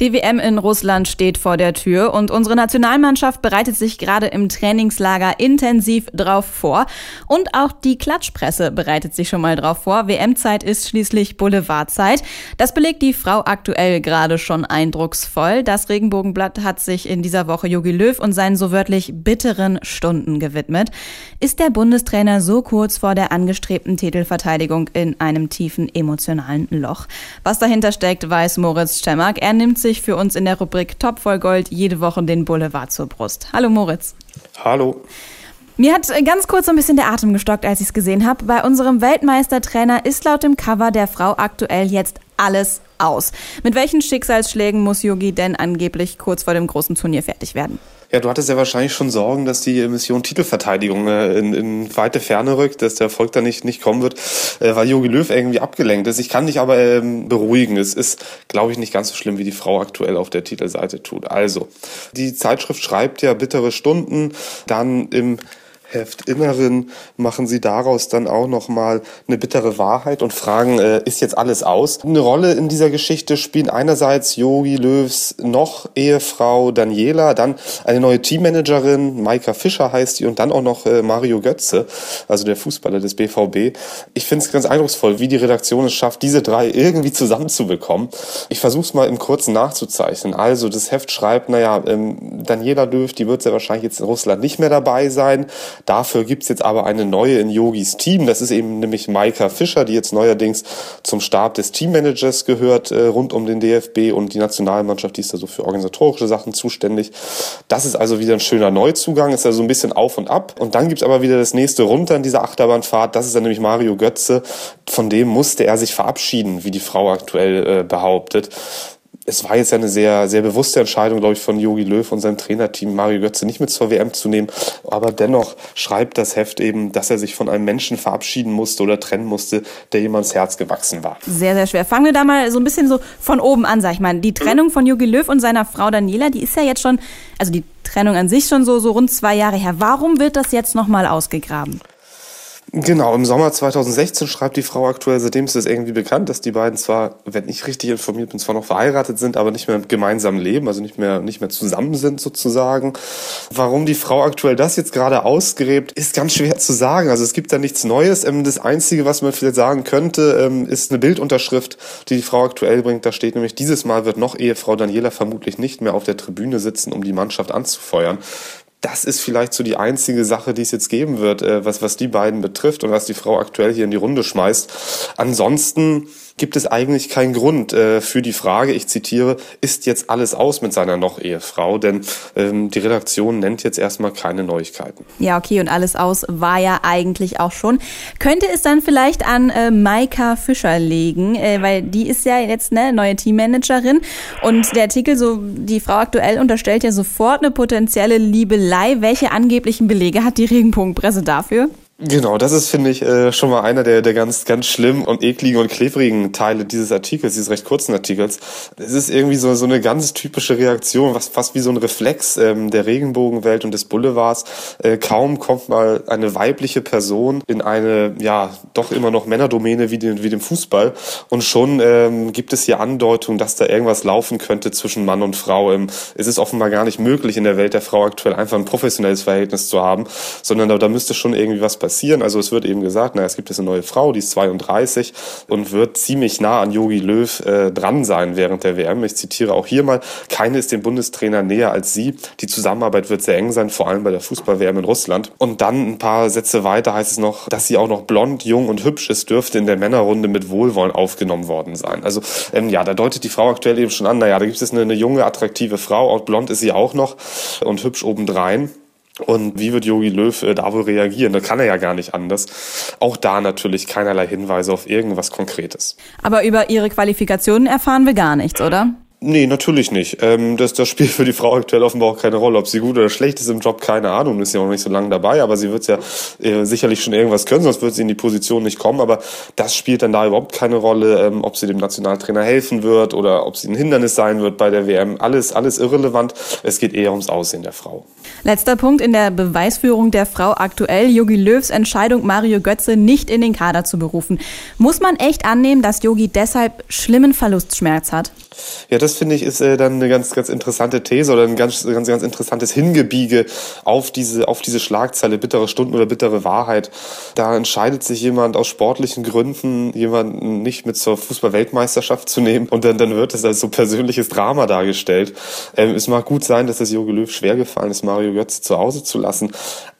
Die WM in Russland steht vor der Tür und unsere Nationalmannschaft bereitet sich gerade im Trainingslager intensiv drauf vor. Und auch die Klatschpresse bereitet sich schon mal drauf vor. WM-Zeit ist schließlich Boulevardzeit. Das belegt die Frau aktuell gerade schon eindrucksvoll. Das Regenbogenblatt hat sich in dieser Woche Jogi Löw und seinen so wörtlich bitteren Stunden gewidmet. Ist der Bundestrainer so kurz vor der angestrebten Titelverteidigung in einem tiefen emotionalen Loch? Was dahinter steckt, weiß Moritz Czemmak. Er nimmt sich für uns in der Rubrik Top voll Gold jede Woche den Boulevard zur Brust. Hallo Moritz. Hallo. Mir hat ganz kurz ein bisschen der Atem gestockt, als ich es gesehen habe. Bei unserem Weltmeistertrainer ist laut dem Cover der Frau aktuell jetzt alles aus. Mit welchen Schicksalsschlägen muss Yogi denn angeblich kurz vor dem großen Turnier fertig werden? Ja, du hattest ja wahrscheinlich schon Sorgen, dass die Mission Titelverteidigung äh, in, in weite Ferne rückt, dass der Erfolg da nicht, nicht kommen wird, äh, weil Jogi Löw irgendwie abgelenkt ist. Ich kann dich aber ähm, beruhigen. Es ist, glaube ich, nicht ganz so schlimm, wie die Frau aktuell auf der Titelseite tut. Also, die Zeitschrift schreibt ja bittere Stunden, dann im Heftinneren machen sie daraus dann auch nochmal eine bittere Wahrheit und fragen, äh, ist jetzt alles aus? Eine Rolle in dieser Geschichte spielen einerseits Yogi Löws noch Ehefrau Daniela, dann eine neue Teammanagerin, Maika Fischer heißt die, und dann auch noch äh, Mario Götze, also der Fußballer des BVB. Ich finde es ganz eindrucksvoll, wie die Redaktion es schafft, diese drei irgendwie zusammenzubekommen. Ich versuche es mal im Kurzen nachzuzeichnen. Also das Heft schreibt, naja, ähm, Daniela Löw, die wird sehr wahrscheinlich jetzt in Russland nicht mehr dabei sein. Dafür gibt's jetzt aber eine neue in Yogis Team. Das ist eben nämlich Maika Fischer, die jetzt neuerdings zum Stab des Teammanagers gehört, äh, rund um den DFB und die Nationalmannschaft, die ist da so für organisatorische Sachen zuständig. Das ist also wieder ein schöner Neuzugang, ist also ein bisschen auf und ab. Und dann gibt's aber wieder das nächste runter in dieser Achterbahnfahrt. Das ist dann nämlich Mario Götze. Von dem musste er sich verabschieden, wie die Frau aktuell äh, behauptet es war jetzt ja eine sehr, sehr bewusste Entscheidung, glaube ich, von Jogi Löw und seinem Trainerteam Mario Götze nicht mit zur WM zu nehmen. Aber dennoch schreibt das Heft eben, dass er sich von einem Menschen verabschieden musste oder trennen musste, der ihm ans Herz gewachsen war. Sehr, sehr schwer. Fangen wir da mal so ein bisschen so von oben an, sag ich mal. Die Trennung von Jogi Löw und seiner Frau Daniela, die ist ja jetzt schon, also die Trennung an sich schon so, so rund zwei Jahre her. Warum wird das jetzt nochmal ausgegraben? Genau, im Sommer 2016 schreibt die Frau aktuell, seitdem ist es irgendwie bekannt, dass die beiden zwar, wenn ich richtig informiert bin, zwar noch verheiratet sind, aber nicht mehr gemeinsam leben, also nicht mehr, nicht mehr zusammen sind sozusagen. Warum die Frau aktuell das jetzt gerade ausgräbt, ist ganz schwer zu sagen. Also es gibt da nichts Neues. Ähm, das Einzige, was man vielleicht sagen könnte, ähm, ist eine Bildunterschrift, die die Frau aktuell bringt. Da steht nämlich, dieses Mal wird noch Ehefrau Daniela vermutlich nicht mehr auf der Tribüne sitzen, um die Mannschaft anzufeuern das ist vielleicht so die einzige Sache, die es jetzt geben wird, äh, was, was die beiden betrifft und was die Frau aktuell hier in die Runde schmeißt. Ansonsten gibt es eigentlich keinen Grund äh, für die Frage, ich zitiere, ist jetzt alles aus mit seiner Noch-Ehefrau? Denn ähm, die Redaktion nennt jetzt erstmal keine Neuigkeiten. Ja, okay, und alles aus war ja eigentlich auch schon. Könnte es dann vielleicht an äh, Maika Fischer liegen, äh, weil die ist ja jetzt eine neue Teammanagerin und der Artikel, so die Frau aktuell unterstellt ja sofort eine potenzielle Liebelei. Welche angeblichen Belege hat die Regenbogenpresse dafür? Genau, das ist, finde ich, äh, schon mal einer der, der ganz, ganz schlimmen und ekligen und klebrigen Teile dieses Artikels, dieses recht kurzen Artikels. Es ist irgendwie so, so eine ganz typische Reaktion, was fast wie so ein Reflex ähm, der Regenbogenwelt und des Boulevards. Äh, kaum kommt mal eine weibliche Person in eine, ja, doch immer noch Männerdomäne wie, den, wie dem Fußball und schon ähm, gibt es hier Andeutungen, dass da irgendwas laufen könnte zwischen Mann und Frau. Ähm, es ist offenbar gar nicht möglich in der Welt der Frau aktuell einfach ein professionelles Verhältnis zu haben, sondern da, da müsste schon irgendwie was passieren. Also es wird eben gesagt, na, es gibt jetzt eine neue Frau, die ist 32 und wird ziemlich nah an Yogi Löw äh, dran sein während der WM. Ich zitiere auch hier mal, keine ist dem Bundestrainer näher als sie. Die Zusammenarbeit wird sehr eng sein, vor allem bei der Fußball-WM in Russland. Und dann ein paar Sätze weiter heißt es noch, dass sie auch noch blond, jung und hübsch ist, dürfte in der Männerrunde mit Wohlwollen aufgenommen worden sein. Also ähm, ja, da deutet die Frau aktuell eben schon an, naja, da gibt es eine, eine junge, attraktive Frau, und blond ist sie auch noch und hübsch obendrein. Und wie wird Jogi Löw äh, da wohl reagieren? Da kann er ja gar nicht anders. Auch da natürlich keinerlei Hinweise auf irgendwas Konkretes. Aber über ihre Qualifikationen erfahren wir gar nichts, oder? Nee, natürlich nicht. Ähm, das, das spielt für die Frau aktuell offenbar auch keine Rolle. Ob sie gut oder schlecht ist im Job, keine Ahnung. Ist ja auch nicht so lange dabei, aber sie wird ja äh, sicherlich schon irgendwas können, sonst wird sie in die Position nicht kommen. Aber das spielt dann da überhaupt keine Rolle, ähm, ob sie dem Nationaltrainer helfen wird oder ob sie ein Hindernis sein wird bei der WM. Alles, alles irrelevant. Es geht eher ums Aussehen der Frau. Letzter Punkt in der Beweisführung der Frau aktuell. Yogi Löws Entscheidung, Mario Götze nicht in den Kader zu berufen. Muss man echt annehmen, dass Yogi deshalb schlimmen Verlustschmerz hat? Ja, das finde ich ist äh, dann eine ganz, ganz interessante These oder ein ganz, ganz, ganz interessantes Hingebiege auf diese, auf diese Schlagzeile bittere Stunden oder bittere Wahrheit. Da entscheidet sich jemand aus sportlichen Gründen, jemanden nicht mit zur Fußball-Weltmeisterschaft zu nehmen und dann, dann wird es als so persönliches Drama dargestellt. Ähm, es mag gut sein, dass es Jogi Löw schwer gefallen ist, Mario Götze zu Hause zu lassen,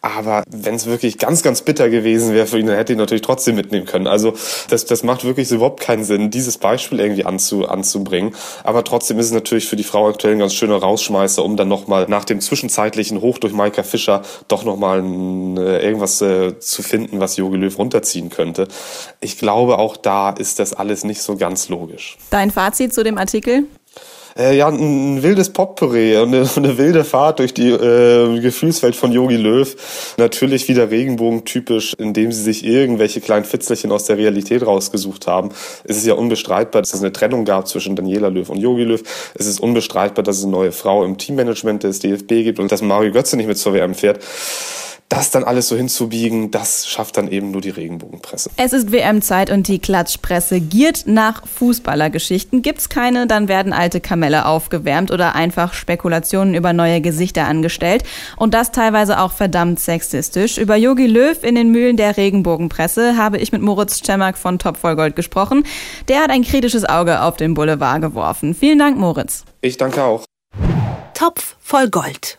aber wenn es wirklich ganz, ganz bitter gewesen wäre für ihn, dann hätte ihn natürlich trotzdem mitnehmen können. Also das, das macht wirklich so überhaupt keinen Sinn, dieses Beispiel irgendwie anzu, anzubringen. Aber trotzdem ist es natürlich für die Frau aktuell ein ganz schöner Rausschmeißer, um dann nochmal nach dem zwischenzeitlichen Hoch durch Maika Fischer doch nochmal äh, irgendwas äh, zu finden, was Jogi Löw runterziehen könnte. Ich glaube, auch da ist das alles nicht so ganz logisch. Dein Fazit zu dem Artikel? Äh, ja, ein, ein wildes Potpourri und eine, eine wilde Fahrt durch die äh, Gefühlswelt von Yogi Löw. Natürlich wieder Regenbogen-typisch, indem sie sich irgendwelche kleinen Fitzelchen aus der Realität rausgesucht haben. Es ist ja unbestreitbar, dass es eine Trennung gab zwischen Daniela Löw und Yogi Löw. Es ist unbestreitbar, dass es eine neue Frau im Teammanagement des DFB gibt und dass Mario Götze nicht mit zur WM fährt das dann alles so hinzubiegen, das schafft dann eben nur die Regenbogenpresse. Es ist WM-Zeit und die Klatschpresse giert nach Fußballergeschichten. Gibt's keine, dann werden alte Kamelle aufgewärmt oder einfach Spekulationen über neue Gesichter angestellt. Und das teilweise auch verdammt sexistisch. Über Yogi Löw in den Mühlen der Regenbogenpresse habe ich mit Moritz Czemmak von Top Vollgold gesprochen. Der hat ein kritisches Auge auf den Boulevard geworfen. Vielen Dank, Moritz. Ich danke auch. Topf voll Gold.